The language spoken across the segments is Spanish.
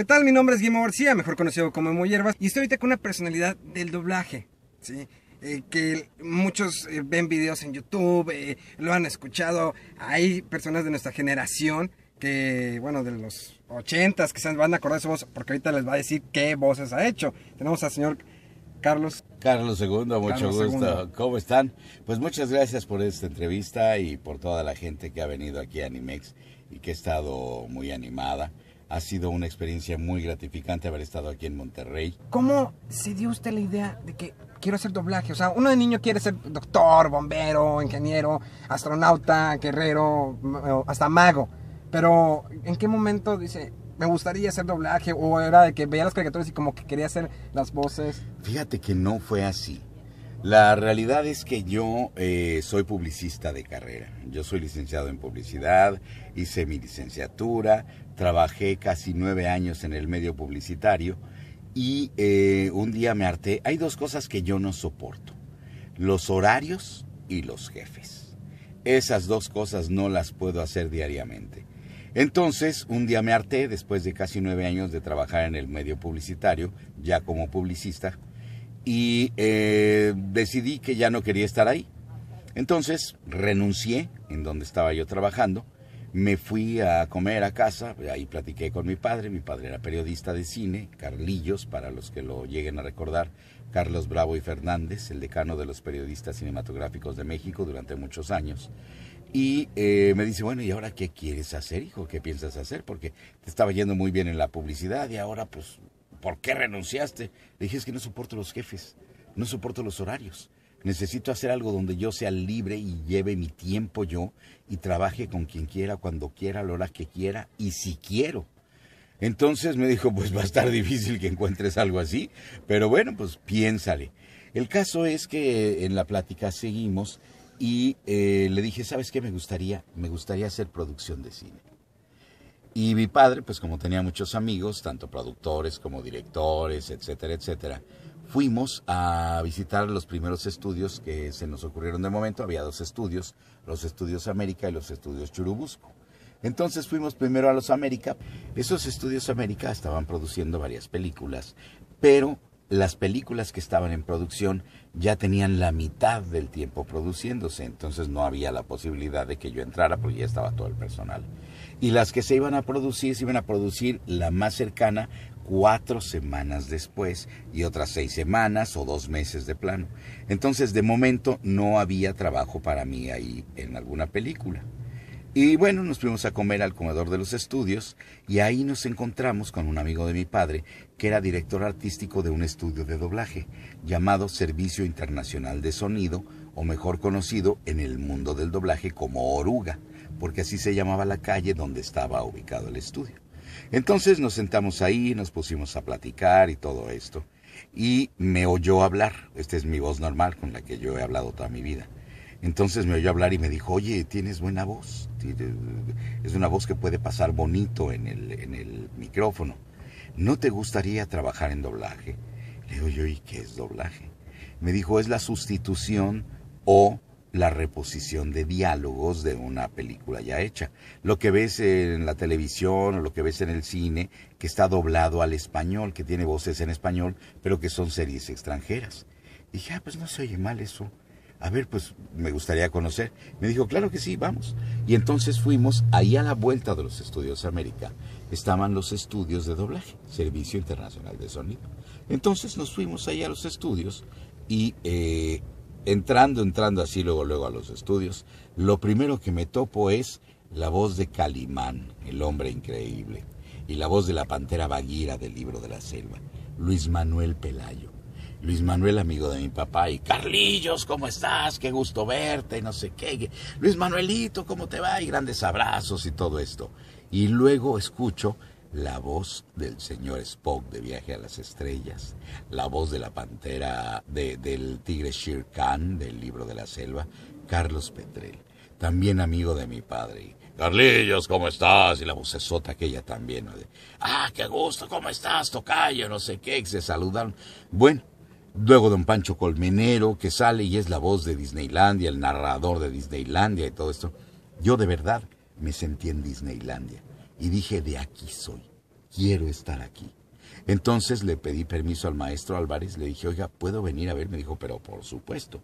¿Qué tal? Mi nombre es Guillermo García, mejor conocido como Emo Hierbas, y estoy ahorita con una personalidad del doblaje, ¿sí? Eh, que muchos eh, ven videos en YouTube, eh, lo han escuchado, hay personas de nuestra generación que, bueno, de los ochentas, que se van a acordar de su voz, porque ahorita les va a decir qué voces ha hecho. Tenemos al señor Carlos. Carlos II, mucho Carlos gusto. II. ¿Cómo están? Pues muchas gracias por esta entrevista y por toda la gente que ha venido aquí a Animex y que ha estado muy animada. Ha sido una experiencia muy gratificante haber estado aquí en Monterrey. ¿Cómo se dio usted la idea de que quiero hacer doblaje? O sea, uno de niño quiere ser doctor, bombero, ingeniero, astronauta, guerrero, hasta mago. Pero, ¿en qué momento dice, me gustaría hacer doblaje? O era de que veía las caricaturas y como que quería hacer las voces. Fíjate que no fue así. La realidad es que yo eh, soy publicista de carrera. Yo soy licenciado en publicidad, hice mi licenciatura, trabajé casi nueve años en el medio publicitario y eh, un día me harté. Hay dos cosas que yo no soporto. Los horarios y los jefes. Esas dos cosas no las puedo hacer diariamente. Entonces, un día me harté, después de casi nueve años de trabajar en el medio publicitario, ya como publicista, y eh, decidí que ya no quería estar ahí. Entonces renuncié en donde estaba yo trabajando, me fui a comer a casa, ahí platiqué con mi padre, mi padre era periodista de cine, Carlillos, para los que lo lleguen a recordar, Carlos Bravo y Fernández, el decano de los periodistas cinematográficos de México durante muchos años. Y eh, me dice, bueno, ¿y ahora qué quieres hacer, hijo? ¿Qué piensas hacer? Porque te estaba yendo muy bien en la publicidad y ahora, pues, ¿por qué renunciaste? Le dije, es que no soporto los jefes, no soporto los horarios. Necesito hacer algo donde yo sea libre y lleve mi tiempo yo y trabaje con quien quiera, cuando quiera, a hora que quiera y si quiero. Entonces me dijo, pues va a estar difícil que encuentres algo así, pero bueno, pues piénsale. El caso es que en la plática seguimos y eh, le dije, ¿sabes qué me gustaría? Me gustaría hacer producción de cine. Y mi padre, pues como tenía muchos amigos, tanto productores como directores, etcétera, etcétera, fuimos a visitar los primeros estudios que se nos ocurrieron de momento. Había dos estudios, los estudios América y los estudios Churubusco. Entonces fuimos primero a los América. Esos estudios América estaban produciendo varias películas, pero las películas que estaban en producción ya tenían la mitad del tiempo produciéndose, entonces no había la posibilidad de que yo entrara porque ya estaba todo el personal. Y las que se iban a producir, se iban a producir la más cercana cuatro semanas después y otras seis semanas o dos meses de plano. Entonces, de momento, no había trabajo para mí ahí en alguna película. Y bueno, nos fuimos a comer al comedor de los estudios y ahí nos encontramos con un amigo de mi padre que era director artístico de un estudio de doblaje llamado Servicio Internacional de Sonido o mejor conocido en el mundo del doblaje como Oruga, porque así se llamaba la calle donde estaba ubicado el estudio. Entonces nos sentamos ahí, nos pusimos a platicar y todo esto. Y me oyó hablar, esta es mi voz normal con la que yo he hablado toda mi vida. Entonces me oyó hablar y me dijo, oye, tienes buena voz, es una voz que puede pasar bonito en el, en el micrófono. ¿No te gustaría trabajar en doblaje? Le digo yo, ¿y qué es doblaje? Me dijo, es la sustitución o la reposición de diálogos de una película ya hecha. Lo que ves en la televisión o lo que ves en el cine, que está doblado al español, que tiene voces en español, pero que son series extranjeras. Dije, ah, pues no se oye mal eso. A ver, pues me gustaría conocer. Me dijo, claro que sí, vamos. Y entonces fuimos ahí a la vuelta de los estudios América. Estaban los estudios de doblaje, Servicio Internacional de Sonido. Entonces nos fuimos ahí a los estudios y eh, entrando, entrando así luego, luego a los estudios, lo primero que me topo es la voz de Calimán, el hombre increíble, y la voz de la pantera Baguira del libro de la selva, Luis Manuel Pelayo. Luis Manuel, amigo de mi papá, y Carlillos, ¿cómo estás? Qué gusto verte, y no sé qué. Luis Manuelito, ¿cómo te va? Y grandes abrazos y todo esto. Y luego escucho la voz del señor Spock de Viaje a las Estrellas, la voz de la pantera de- del tigre Shere Khan del libro de la selva, Carlos Petrel, también amigo de mi padre. Carlillos, ¿cómo estás? Y la vocesota aquella también. ¿no? Ah, qué gusto, ¿cómo estás, tocayo? No sé qué, se saludaron. Bueno, luego don Pancho Colmenero, que sale y es la voz de Disneylandia, el narrador de Disneylandia y todo esto. Yo de verdad me sentí en Disneylandia y dije, de aquí soy, quiero estar aquí. Entonces le pedí permiso al maestro Álvarez, le dije, oiga, ¿puedo venir a ver? Me dijo, pero por supuesto,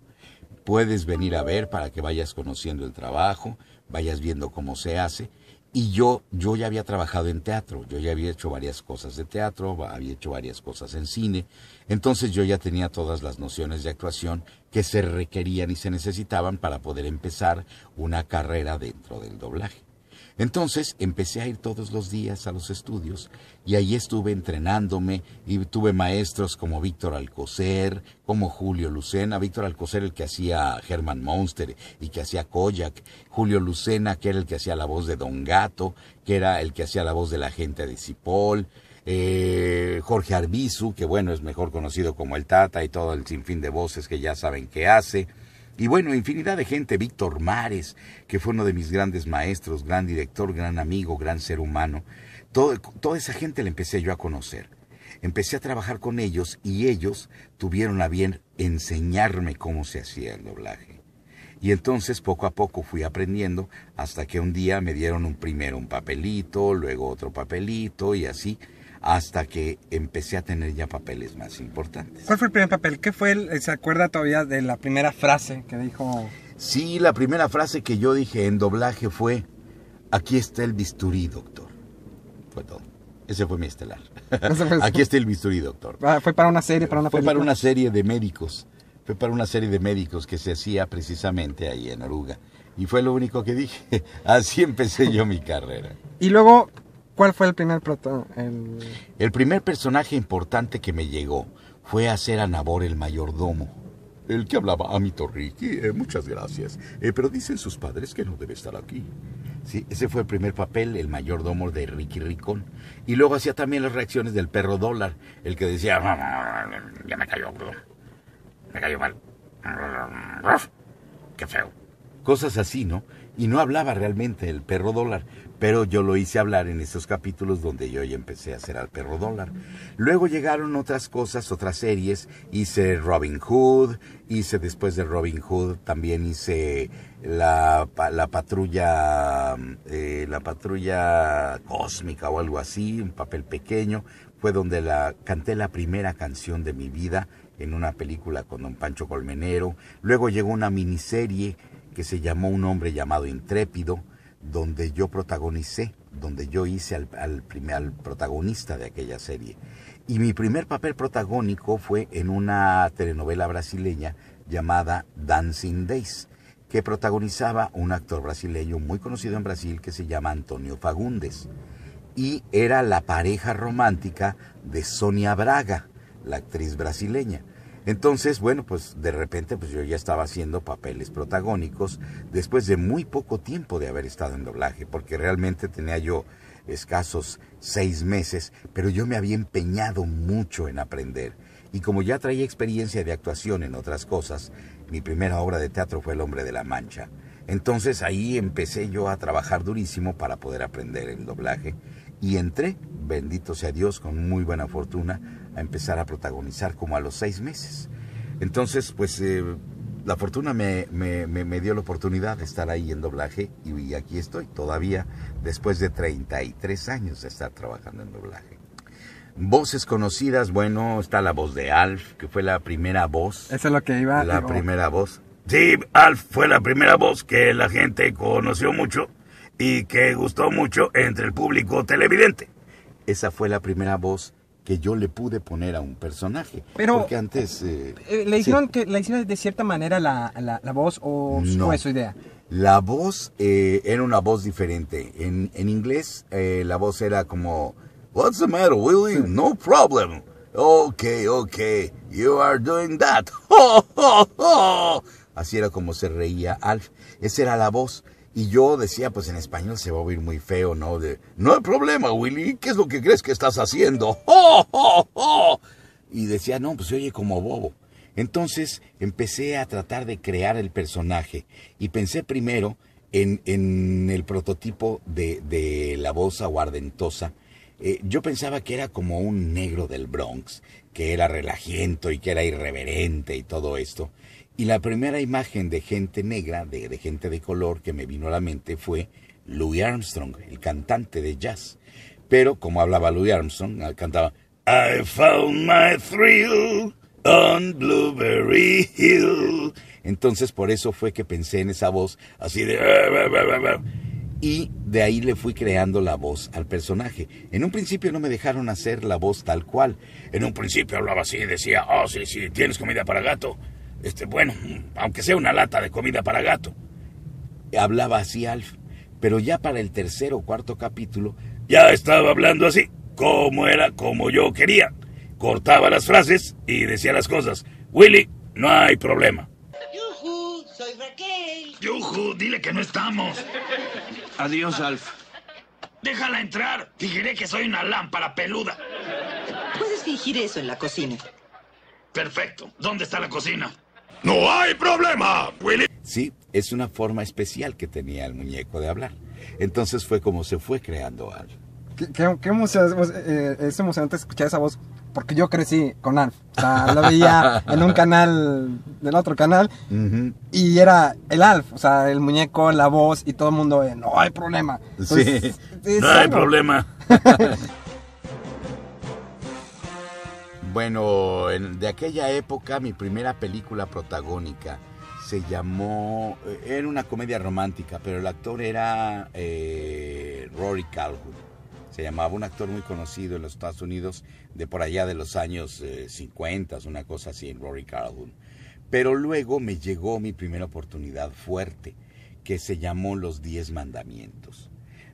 puedes venir a ver para que vayas conociendo el trabajo, vayas viendo cómo se hace. Y yo, yo ya había trabajado en teatro, yo ya había hecho varias cosas de teatro, había hecho varias cosas en cine, entonces yo ya tenía todas las nociones de actuación que se requerían y se necesitaban para poder empezar una carrera dentro del doblaje. Entonces empecé a ir todos los días a los estudios y ahí estuve entrenándome y tuve maestros como Víctor Alcocer, como Julio Lucena, Víctor Alcocer el que hacía Herman Monster y que hacía Koyak, Julio Lucena que era el que hacía la voz de Don Gato, que era el que hacía la voz de la gente de Cipoll, eh, Jorge Arbizu, que bueno, es mejor conocido como el Tata y todo el sinfín de voces que ya saben que hace. Y bueno, infinidad de gente, Víctor Mares, que fue uno de mis grandes maestros, gran director, gran amigo, gran ser humano. Toda esa gente la empecé yo a conocer. Empecé a trabajar con ellos y ellos tuvieron a bien enseñarme cómo se hacía el doblaje. Y entonces poco a poco fui aprendiendo hasta que un día me dieron un primero un papelito, luego otro papelito y así hasta que empecé a tener ya papeles más importantes. ¿Cuál fue el primer papel? ¿Qué fue el, se acuerda todavía de la primera frase que dijo? Sí, la primera frase que yo dije en doblaje fue, aquí está el bisturí, doctor. Fue todo. Ese fue mi estelar. Aquí está el bisturí, doctor. Ah, ¿Fue para una serie, para una Fue película? para una serie de médicos. Fue para una serie de médicos que se hacía precisamente ahí en Oruga. Y fue lo único que dije. Así empecé yo mi carrera. Y luego, ¿cuál fue el primer proto? Personaje importante que me llegó fue a ser a Nabor el mayordomo. El que hablaba a mi Torriqui, eh, muchas gracias. Eh, pero dicen sus padres que no debe estar aquí. Sí, ese fue el primer papel, el mayordomo de Ricky Ricón. Y luego hacía también las reacciones del perro dólar, el que decía, ya me cayó, me cayó mal. Qué feo. Cosas así, ¿no? Y no hablaba realmente el perro dólar, pero yo lo hice hablar en esos capítulos donde yo ya empecé a hacer al perro dólar. Luego llegaron otras cosas, otras series. Hice Robin Hood, hice después de Robin Hood, también hice la, la patrulla, eh, la patrulla cósmica o algo así, un papel pequeño. Fue donde la, canté la primera canción de mi vida en una película con don Pancho Colmenero. Luego llegó una miniserie que se llamó Un hombre llamado Intrépido, donde yo protagonicé, donde yo hice al, al, primer, al protagonista de aquella serie. Y mi primer papel protagónico fue en una telenovela brasileña llamada Dancing Days, que protagonizaba un actor brasileño muy conocido en Brasil que se llama Antonio Fagundes. Y era la pareja romántica de Sonia Braga, la actriz brasileña. Entonces, bueno, pues de repente pues yo ya estaba haciendo papeles protagónicos después de muy poco tiempo de haber estado en doblaje, porque realmente tenía yo escasos seis meses, pero yo me había empeñado mucho en aprender. Y como ya traía experiencia de actuación en otras cosas, mi primera obra de teatro fue El hombre de la mancha. Entonces ahí empecé yo a trabajar durísimo para poder aprender el doblaje y entré, bendito sea Dios, con muy buena fortuna, a empezar a protagonizar como a los seis meses. Entonces, pues eh, la fortuna me, me, me, me, dio la oportunidad de estar ahí en doblaje y, y, aquí estoy, todavía después de 33 años de estar trabajando en doblaje. Voces conocidas, bueno, está la voz de Alf, que fue la primera voz. Eso es lo que iba. La digo... primera voz. Sí, Alf fue la primera voz que la gente conoció mucho y que gustó mucho entre el público televidente. Esa fue la primera voz que yo le pude poner a un personaje. Pero porque antes eh, eh, le hicieron sí. que la hicieron de cierta manera la, la, la voz o no. fue su idea. La voz eh, era una voz diferente. En, en inglés eh, la voz era como What's the matter, Willie? No problem. Okay, okay. You are doing that. Así era como se reía Alf. Esa era la voz. Y yo decía, pues en español se va a oír muy feo, ¿no? De, no hay problema, Willy, ¿qué es lo que crees que estás haciendo? ¡Oh, oh, oh! Y decía, no, pues se oye como bobo. Entonces empecé a tratar de crear el personaje y pensé primero en, en el prototipo de, de la voz aguardentosa. Eh, yo pensaba que era como un negro del Bronx, que era relajiento y que era irreverente y todo esto. Y la primera imagen de gente negra, de, gente de color que me vino a la mente fue Louis Armstrong, el cantante de jazz. Pero como hablaba Louis Armstrong, cantaba I found my thrill on Blueberry Hill. Entonces por eso fue que pensé en esa voz así de... Y de ahí le fui creando la voz al personaje. En un principio no me dejaron hacer la voz tal cual. En un principio hablaba así, decía, oh, sí, sí, tienes comida para gato. Este, bueno, aunque sea una lata de comida para gato. Hablaba así Alf. Pero ya para el tercer o cuarto capítulo, ya estaba hablando así, como era, como yo quería cortaba las frases y decía las cosas. Willy, no hay problema. Yuju, soy Raquel. Yuju, dile que no estamos. Adiós, Alf. Déjala entrar. Fingiré que soy una lámpara peluda. Puedes fingir eso en la cocina. Perfecto. ¿Dónde está la cocina? No hay problema, Willy. Sí, es una forma especial que tenía el muñeco de hablar. Entonces fue como se fue creando Alf. Qué, qué, qué emocionante, eh, es emocionante escuchar esa voz porque yo crecí con Alf. O sea, lo veía en un canal, del otro canal, y era el Alf, o sea, el muñeco, la voz, y todo el mundo, eh, no hay problema. sí, no hay problema. bueno, de aquella época, mi primera película protagónica se llamó, eh, era una comedia romántica, pero el actor era eh, Rory Calhoun se llamaba un actor muy conocido en los Estados Unidos de por allá de los años 50, eh, una cosa así, en Rory Calhoun. Pero luego me llegó mi primera oportunidad fuerte, que se llamó Los Diez Mandamientos.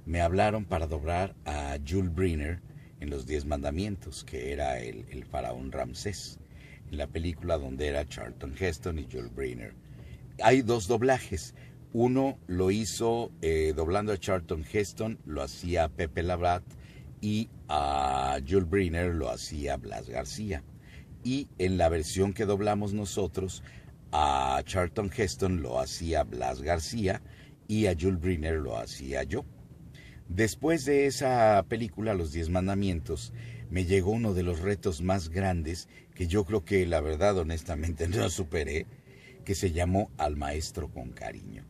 Me hablaron para doblar a Jules Briner en Los Diez Mandamientos, que era el, faraón Ramsés, en la película donde era Charlton Heston y Jules Briner. Hay dos doblajes. Uno lo hizo eh, doblando a Charlton Heston, lo hacía Pepe Labrat y a Jules Briner lo hacía Blas García. Y en la versión que doblamos nosotros, a Charlton Heston lo hacía Blas García y a Jules Briner lo hacía yo. Después de esa película, Los Diez Mandamientos, me llegó uno de los retos más grandes que yo creo que la verdad honestamente no superé, que se llamó Al Maestro con Cariño.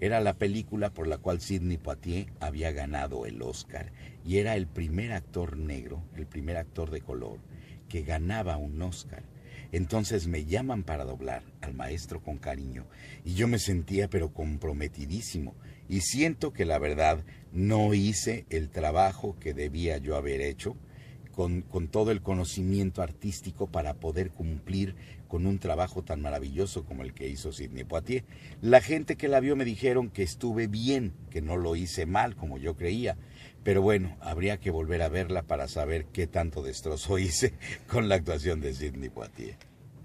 Era la película por la cual Sidney Poitier había ganado el Oscar y era el primer actor negro, el primer actor de color que ganaba un Oscar. Entonces me llaman para doblar al maestro con cariño y yo me sentía pero comprometidísimo y siento que la verdad no hice el trabajo que debía yo haber hecho con, todo el conocimiento artístico para poder cumplir con un trabajo tan maravilloso como el que hizo Sidney Poitier. La gente que la vio me dijeron que estuve bien, que no lo hice mal como yo creía. Pero bueno, habría que volver a verla para saber qué tanto destrozo hice con la actuación de Sidney Poitier.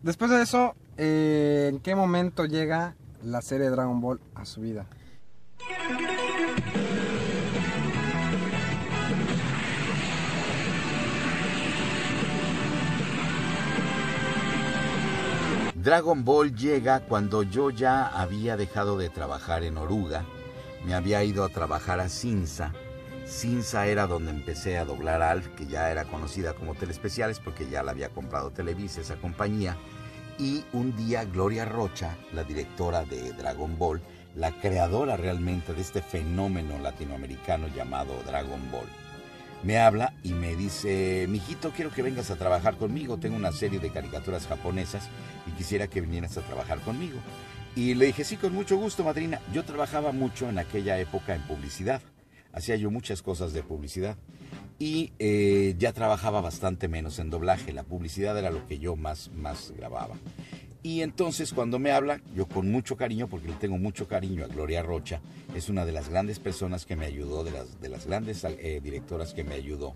Después de eso, eh, ¿en qué momento llega la serie Dragon Ball a su vida? Dragon Ball llega cuando yo ya había dejado de trabajar en Oruga, me había ido a trabajar a Cinza. Cinza era donde empecé a doblar Alf, que ya era conocida como Telespeciales porque ya la había comprado Televisa, esa compañía. Y un día Gloria Rocha, la directora de Dragon Ball, la creadora realmente de este fenómeno latinoamericano llamado Dragon Ball, me habla y me dice, mijito, quiero que vengas a trabajar conmigo, tengo una serie de caricaturas japonesas y quisiera que vinieras a trabajar conmigo. Y le dije, sí, con mucho gusto, madrina. Yo trabajaba mucho en aquella época en publicidad, hacía yo muchas cosas de publicidad y eh, ya trabajaba bastante menos en doblaje, la publicidad era lo que yo más, más grababa. Y entonces cuando me habla, yo con mucho cariño, porque le tengo mucho cariño a Gloria Rocha, es una de las grandes personas que me ayudó, de las, de las grandes eh, directoras que me ayudó.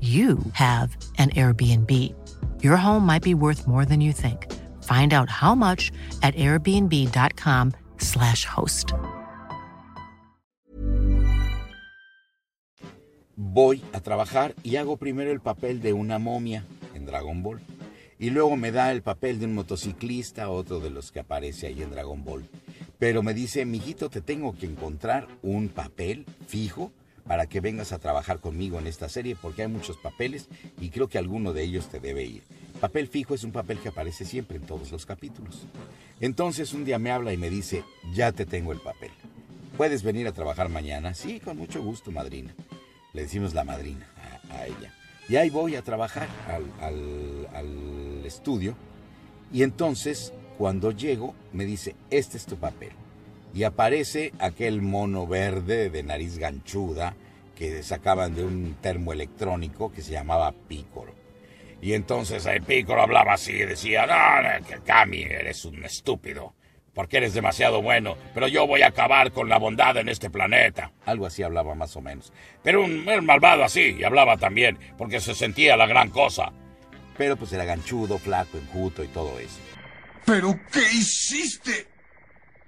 you have an Airbnb. Your home might be worth more than you think. Find out how much at airbnb.com/slash host. Voy a trabajar y hago primero el papel de una momia en Dragon Ball. Y luego me da el papel de un motociclista, otro de los que aparece ahí en Dragon Ball. Pero me dice, mijito, te tengo que encontrar un papel fijo para que vengas a trabajar conmigo en esta serie porque hay muchos papeles y creo que alguno de ellos te debe ir. Papel fijo es un papel que aparece siempre en todos los capítulos. Entonces un día me habla y me dice, ya te tengo el papel. ¿Puedes venir a trabajar mañana? Sí, con mucho gusto, madrina. Le decimos la madrina a, ella. Y ahí voy a trabajar al estudio. Y entonces, cuando llego, me dice, este es tu papel y aparece aquel mono verde de nariz ganchuda que sacaban de un termoelectrónico que se llamaba Pícoro. Y entonces el Pícoro hablaba así y decía, no, Cami, eres un estúpido, porque eres demasiado bueno, pero yo voy a acabar con la bondad en este planeta. Algo así hablaba más o menos. Pero un, un malvado así, y hablaba también, porque se sentía la gran cosa. Pero pues era ganchudo, flaco, enjuto y todo eso. ¿Pero qué hiciste?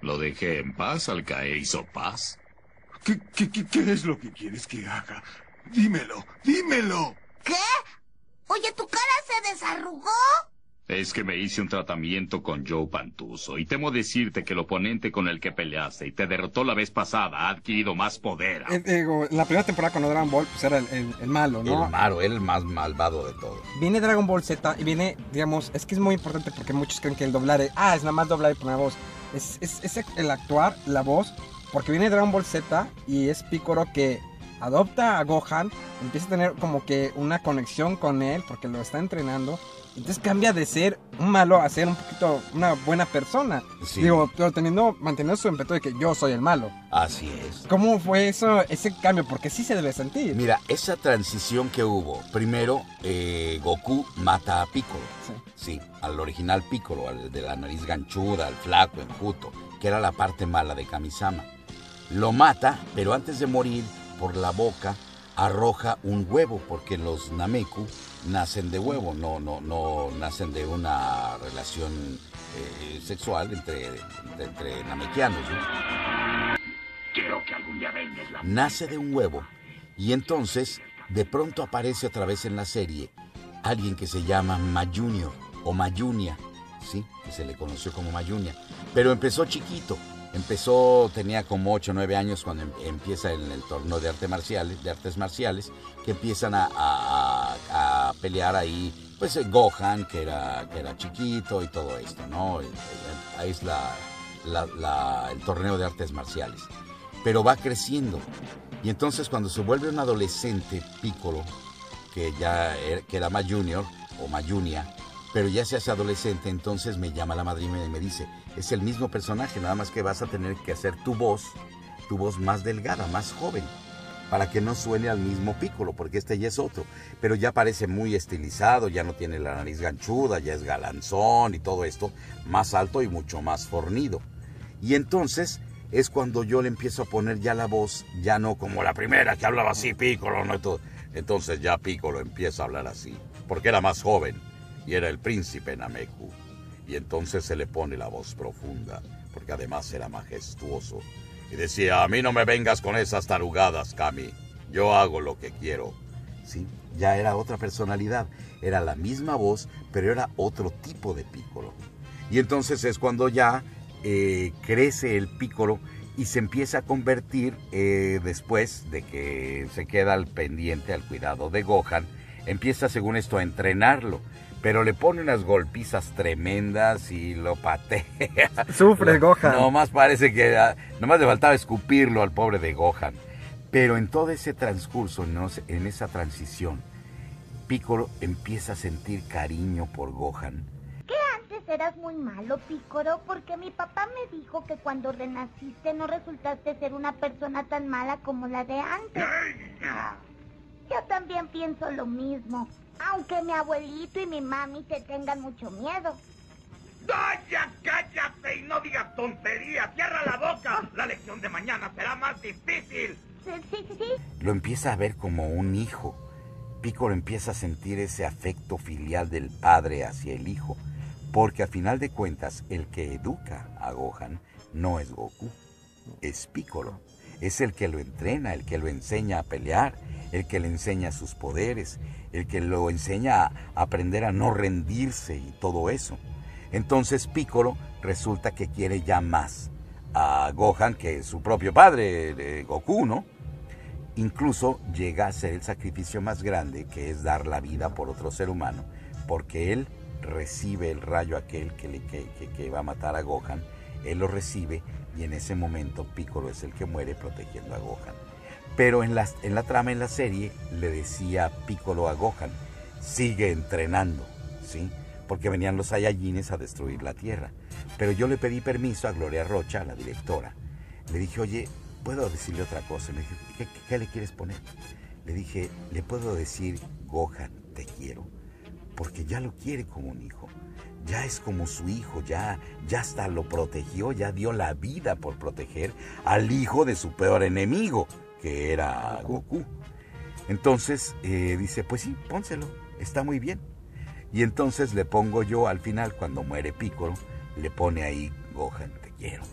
Lo dejé en paz al caer hizo paz. ¿Qué, qué, qué, qué es lo que quieres que haga? Dímelo, dímelo. ¿Qué? Oye, ¿tu cara se desarrugó? Es que me hice un tratamiento con Joe Pantuso y temo decirte que el oponente con el que peleaste y te derrotó la vez pasada ha adquirido más poder. Eh, digo, la primera temporada con Dragon Ball pues era el, el- el malo, ¿no? El malo, el más malvado de todos. Viene Dragon Ball Z y viene, digamos, es que es muy importante porque muchos creen que el doblar, ah, es nada más doblar y poner voz. Es, es, es el actuar, la voz, porque viene Dragon Ball Z y es Piccolo que adopta a Gohan, empieza a tener como que una conexión con él porque lo está entrenando. Entonces cambia de ser un malo a ser un poquito una buena persona. Sí. Digo, pero teniendo, manteniendo su impeto de que yo soy el malo. Así es. ¿Cómo fue eso, ese cambio? Porque sí se debe sentir. Mira, esa transición que hubo, primero eh, Goku mata a Piccolo. Sí. Sí, al original Piccolo, al de la nariz ganchuda, al flaco, enjuto, que era la parte mala de Kamisama. Lo mata, pero antes de morir, por la boca, arroja un huevo, porque los Nameku nacen de huevo, no, no, no nacen de una relación eh, sexual entre, entre, entre namekianos. ¿no? Quiero que algún día vengas la... nace de un huevo y entonces de pronto aparece otra vez en la serie alguien que se llama Mayunior o Mayunia, sí, que se le conoció como Mayunia, pero empezó chiquito, empezó tenía como 8 o 9 años cuando em- empieza en el torneo de arte marciales, de artes marciales, que empiezan a, a- pelear ahí, pues eh, Gohan que era que era chiquito y todo esto, ¿no? Ahí es la- el torneo de artes marciales pero va creciendo. Y entonces cuando se vuelve un adolescente Piccolo, que ya era, que era más junior o más junia, pero ya se hace adolescente, entonces me llama la madrina y me dice, es el mismo personaje, nada más que vas a tener que hacer tu voz, tu voz más delgada, más joven, para que no suene al mismo Piccolo, porque este ya es otro, pero ya parece muy estilizado, ya no tiene la nariz ganchuda, ya es galanzón y todo esto, más alto y mucho más fornido. Y entonces es cuando yo le empiezo a poner ya la voz, ya no como la primera que hablaba así, Piccolo, no todo. Entonces ya Piccolo empieza a hablar así, porque era más joven y era el príncipe Nameku. Y entonces se le pone la voz profunda, porque además era majestuoso. Y decía, a mí no me vengas con esas tarugadas, Kami. Yo hago lo que quiero. Sí, ya era otra personalidad. Era la misma voz, pero era otro tipo de Piccolo. Y entonces es cuando ya eh, crece el Piccolo y se empieza a convertir eh, después de que se queda al pendiente, al cuidado de Gohan, empieza según esto a entrenarlo, pero le pone unas golpizas tremendas y lo patea. Sufre Lo- Gohan. Nomás parece que ah, nomás le faltaba escupirlo al pobre de Gohan. Pero en todo ese transcurso, en, esa transición, Piccolo empieza a sentir cariño por Gohan. ¿Qué antes eras muy malo, Pícoro? Porque mi papá me dijo que cuando renaciste no resultaste ser una persona tan mala como la de antes. Yo también pienso lo mismo. Aunque mi abuelito y mi mami te tengan mucho miedo. ¡Vaya, cállate y no digas tonterías! ¡Cierra la boca! La lección de mañana será más difícil. Sí, sí, sí. Lo empieza a ver como un hijo. Piccolo empieza a sentir ese afecto filial del padre hacia el hijo, porque a final de cuentas el que educa a Gohan no es Goku, es Piccolo. Es el que lo entrena, el que lo enseña a pelear, el que le enseña sus poderes, el que lo enseña a aprender a no rendirse y todo eso. Entonces Piccolo resulta que quiere ya más a Gohan que su propio padre, eh, Goku, ¿no? Incluso llega a ser el sacrificio más grande, que es dar la vida por otro ser humano, porque él recibe el rayo aquel que, va a matar a Gohan, él lo recibe y en ese momento Piccolo es el que muere protegiendo a Gohan. Pero en la, en la trama, en la serie, le decía Piccolo a Gohan, sigue entrenando, ¿sí? Porque venían los Saiyajines a destruir la Tierra. Pero yo le pedí permiso a Gloria Rocha, la directora. Le dije, oye, ¿puedo decirle otra cosa? Me dijo, ¿qué, le quieres poner? Le dije, ¿le puedo decir, Gohan, te quiero? Porque ya lo quiere como un hijo. Ya es como su hijo, ya, ya hasta lo protegió, ya dio la vida por proteger al hijo de su peor enemigo, que era Goku. Entonces eh, dice, pues sí, pónselo, está muy bien. Y entonces le pongo yo al final, cuando muere Piccolo, le pone ahí, Gohan, te quiero.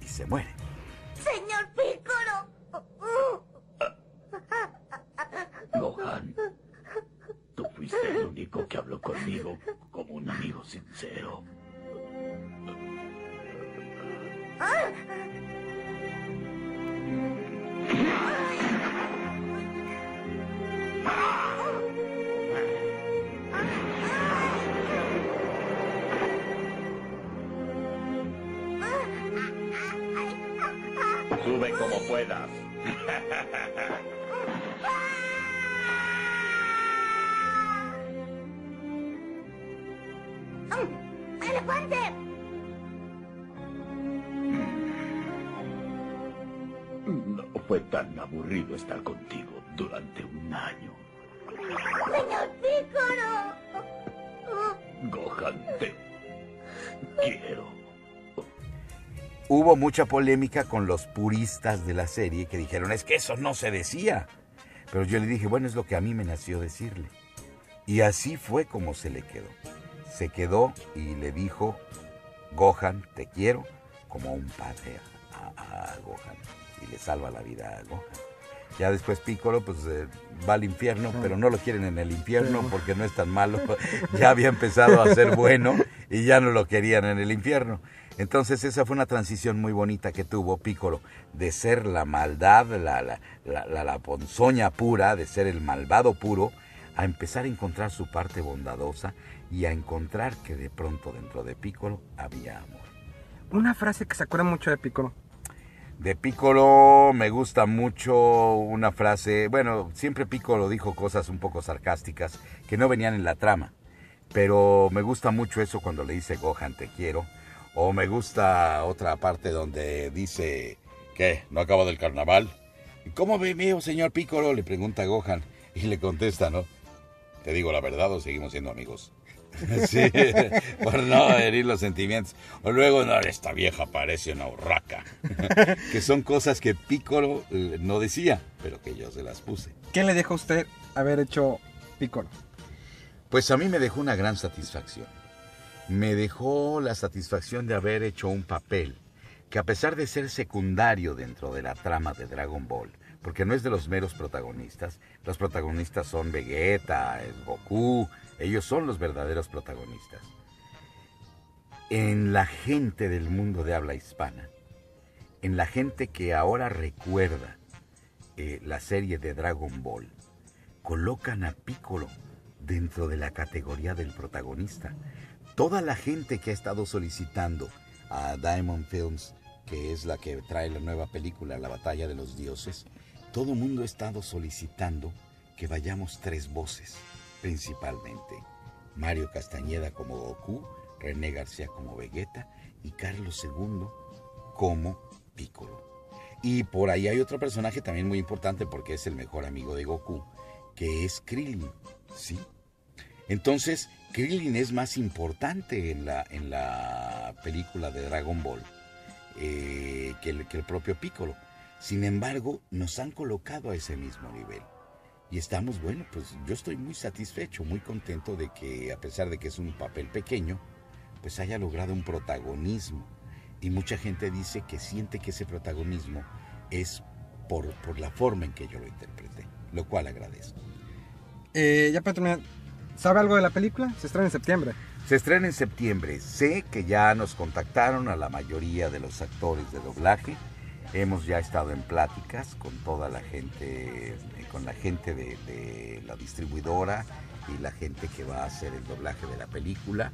Y se muere. Que habló conmigo como un amigo sincero. Sube como puedas. fue tan aburrido estar contigo durante un año. Señor Pícoro. Gohan, te quiero. Hubo mucha polémica con los puristas de la serie que dijeron, es que eso no se decía. Pero yo le dije, bueno, es lo que a mí me nació decirle. Y así fue como se le quedó. Se quedó y le dijo, Gohan, te quiero, como un padre a, a- a Gohan. Y le salva la vida a Gohan. Ya después Piccolo pues eh, va al infierno, pero no lo quieren en el infierno porque no es tan malo. Ya había empezado a ser bueno y ya no lo querían en el infierno. Entonces esa fue una transición muy bonita que tuvo Piccolo, de ser la maldad, la, la, la, la- la ponzoña pura, de ser el malvado puro, a empezar a encontrar su parte bondadosa y a encontrar que de pronto dentro de Piccolo había amor. Una frase que se acuerda mucho de Piccolo. De Piccolo me gusta mucho una frase, bueno, siempre Piccolo dijo cosas un poco sarcásticas que no venían en la trama, pero me gusta mucho eso cuando le dice Gohan te quiero, o me gusta otra parte donde dice, ¿qué? ¿No acaba del carnaval? "¿Y ¿Cómo ve mío, señor Piccolo? Le pregunta Gohan y le contesta, ¿no? ¿Te digo la verdad o seguimos siendo amigos? Sí, por no herir los sentimientos. O luego, no, esta vieja parece una urraca. que son cosas que Piccolo eh, no decía, pero que yo se las puse. ¿Qué le deja a usted haber hecho Piccolo? Pues a mí me dejó una gran satisfacción. Me dejó la satisfacción de haber hecho un papel que a pesar de ser secundario dentro de la trama de Dragon Ball, porque no es de los meros protagonistas, los protagonistas son Vegeta, es Goku, ellos son los verdaderos protagonistas. En la gente del mundo de habla hispana, en la gente que ahora recuerda eh, la serie de Dragon Ball, colocan a Piccolo dentro de la categoría del protagonista. Toda la gente que ha estado solicitando a Diamond Films, que es la que trae la nueva película, La Batalla de los Dioses, todo el mundo ha estado solicitando que vayamos tres voces, principalmente. Mario Castañeda como Goku, René García como Vegeta y Carlos II como Piccolo. Y por ahí hay otro personaje también muy importante porque es el mejor amigo de Goku, que es Krillin, ¿sí? Entonces, Krillin es más importante en la, en la película de Dragon Ball eh, que, el, que el propio Piccolo. Sin embargo, nos han colocado a ese mismo nivel. Y estamos, bueno, pues yo estoy muy satisfecho, muy contento de que, a pesar de que es un papel pequeño, pues haya logrado un protagonismo. Y mucha gente dice que siente que ese protagonismo es por, por la forma en que yo lo interpreté, lo cual agradezco. Eh, ya para terminar, ¿sabe algo de la película? Se estrena en septiembre. Se estrena en septiembre. Sé que ya nos contactaron a la mayoría de los actores de doblaje. Hemos ya estado en pláticas con toda la gente, eh, con la gente de, la distribuidora y la gente que va a hacer el doblaje de la película.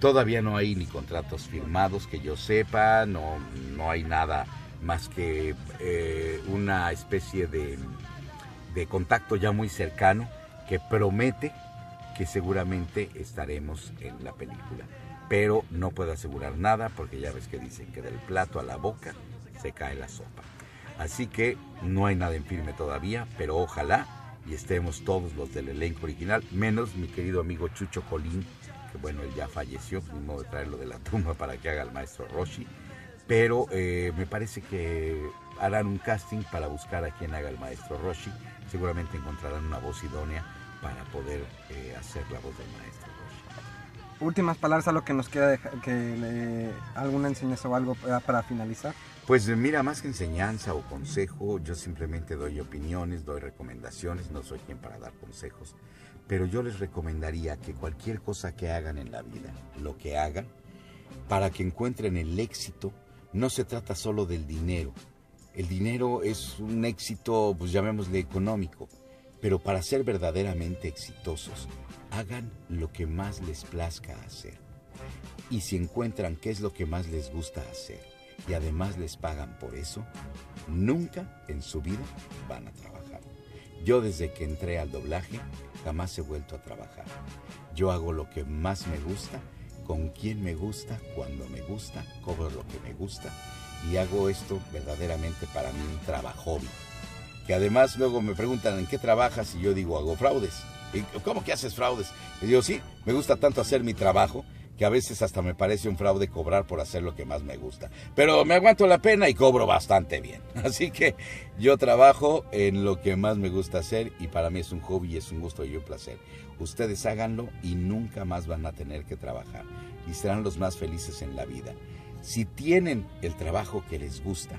Todavía no hay ni contratos firmados que yo sepa, no, no hay nada más que eh, una especie de, de contacto ya muy cercano que promete que seguramente estaremos en la película. Pero no puedo asegurar nada porque ya ves que dicen que del plato a la boca se cae la sopa. Así que no hay nada en firme todavía, pero ojalá y estemos todos los del elenco original, menos mi querido amigo Chucho Colín, que bueno, él ya falleció, fuimos de traerlo de la tumba para que haga el maestro Roshi, pero eh, me parece que harán un casting para buscar a quien haga el maestro Roshi, seguramente encontrarán una voz idónea para poder eh, hacer la voz del maestro Roshi. Últimas palabras a lo que nos queda, que le, alguna enseñanza o algo para, para finalizar. Pues mira, más que enseñanza o consejo, yo simplemente doy opiniones, doy recomendaciones, no soy quien para dar consejos, pero yo les recomendaría que cualquier cosa que hagan en la vida, lo que hagan, para que encuentren el éxito, no se trata solo del dinero. El dinero es un éxito, pues llamémosle económico, pero para ser verdaderamente exitosos, hagan lo que más les plazca hacer. Y si encuentran qué es lo que más les gusta hacer, y además les pagan por eso, nunca en su vida van a trabajar. Yo desde que entré al doblaje jamás he vuelto a trabajar. Yo hago lo que más me gusta, con quien me gusta, cuando me gusta, cobro lo que me gusta y hago esto verdaderamente para mí un trabajo Que además luego me preguntan en qué trabajas y yo digo hago fraudes. ¿Cómo que haces fraudes? Y digo, sí, me gusta tanto hacer mi trabajo que a veces hasta me parece un fraude cobrar por hacer lo que más me gusta. Pero me aguanto la pena y cobro bastante bien. Así que yo trabajo en lo que más me gusta hacer y para mí es un hobby, es un gusto y un placer. Ustedes háganlo y nunca más van a tener que trabajar y serán los más felices en la vida. Si tienen el trabajo que les gusta,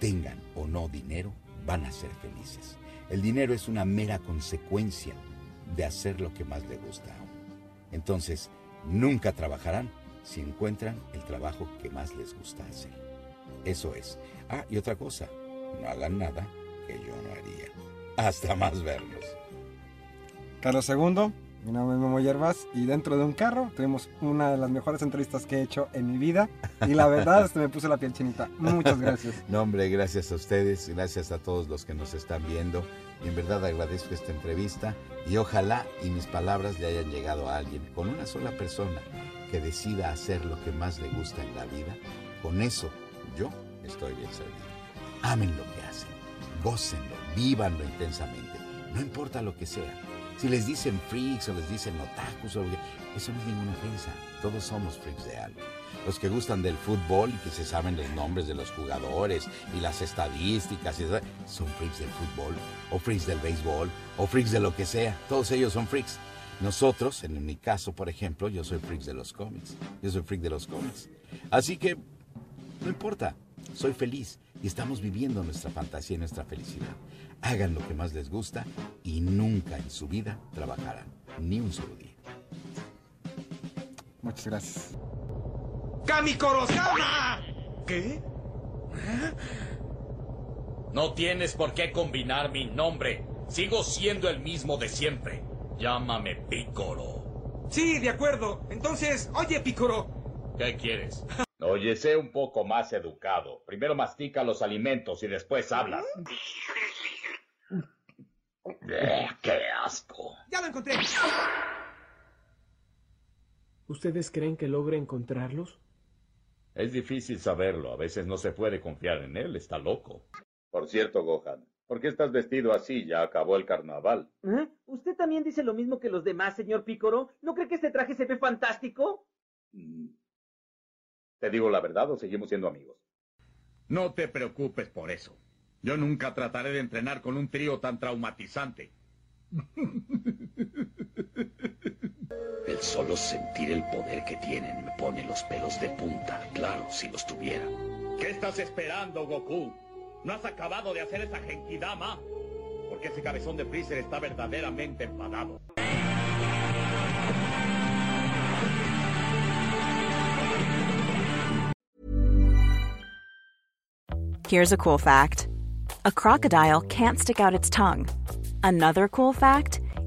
tengan o no dinero, van a ser felices. El dinero es una mera consecuencia de hacer lo que más les gusta. Entonces, Nunca trabajarán si encuentran el trabajo que más les gusta hacer. Eso es. Ah, y otra cosa, no hagan nada que yo no haría. Hasta más verlos. Carlos II, mi nombre es Memo Yerbas y dentro de un carro tuvimos una de las mejores entrevistas que he hecho en mi vida y la verdad este me puse la piel chinita. Muchas gracias. no, hombre, gracias a ustedes, gracias a todos los que nos están viendo y en verdad agradezco esta entrevista y ojalá y mis palabras le hayan llegado a alguien, con una sola persona que decida hacer lo que más le gusta en la vida, con eso yo estoy bien servido. Amen lo que hacen, gócenlo, vívanlo intensamente, no importa lo que sea. Si les dicen freaks o les dicen otakus, o... eso no es ninguna ofensa, todos somos freaks de algo los que gustan del fútbol y que se saben los nombres de los jugadores y las estadísticas, son freaks del fútbol, o freaks del béisbol, o freaks de lo que sea. Todos ellos son freaks. Nosotros, en mi caso, por ejemplo, yo soy freaks de los cómics. Yo soy freak de los cómics. Así que, no importa, soy feliz y estamos viviendo nuestra fantasía y nuestra felicidad. Hagan lo que más les gusta y nunca en su vida trabajarán, ni un solo día. Muchas gracias. ¡Kami Korosama! ¿Qué? No tienes por qué combinar mi nombre. Sigo siendo el mismo de siempre. Llámame Pícoro. Sí, de acuerdo. Entonces, oye, Pícoro. ¿Qué quieres? Oye, sé un poco más educado. Primero mastica los alimentos y después hablas. ¡Qué lo encontré. ¿Ustedes creen que logre encontrarlos? Es difícil saberlo. A veces no se puede confiar en él. Está loco. Por cierto, Gohan, ¿por qué estás vestido así? Ya acabó el carnaval. ¿Eh? ¿Usted también dice lo mismo que los demás, señor Pícoro? ¿No cree que este traje se ve fantástico? Mm. ¿Te digo la verdad o seguimos siendo amigos? No te preocupes por eso. Yo nunca trataré de entrenar con un trío tan traumatizante. Solo sentir el poder que tienen me pone los pelos de punta. Claro, si los tuviera. ¿Qué estás esperando, Goku? ¿No has acabado de hacer esa genkidama? Porque ese cabezón de Freezer está verdaderamente enfadado. Here's a cool fact a crocodile can't stick out its tongue. Another cool fact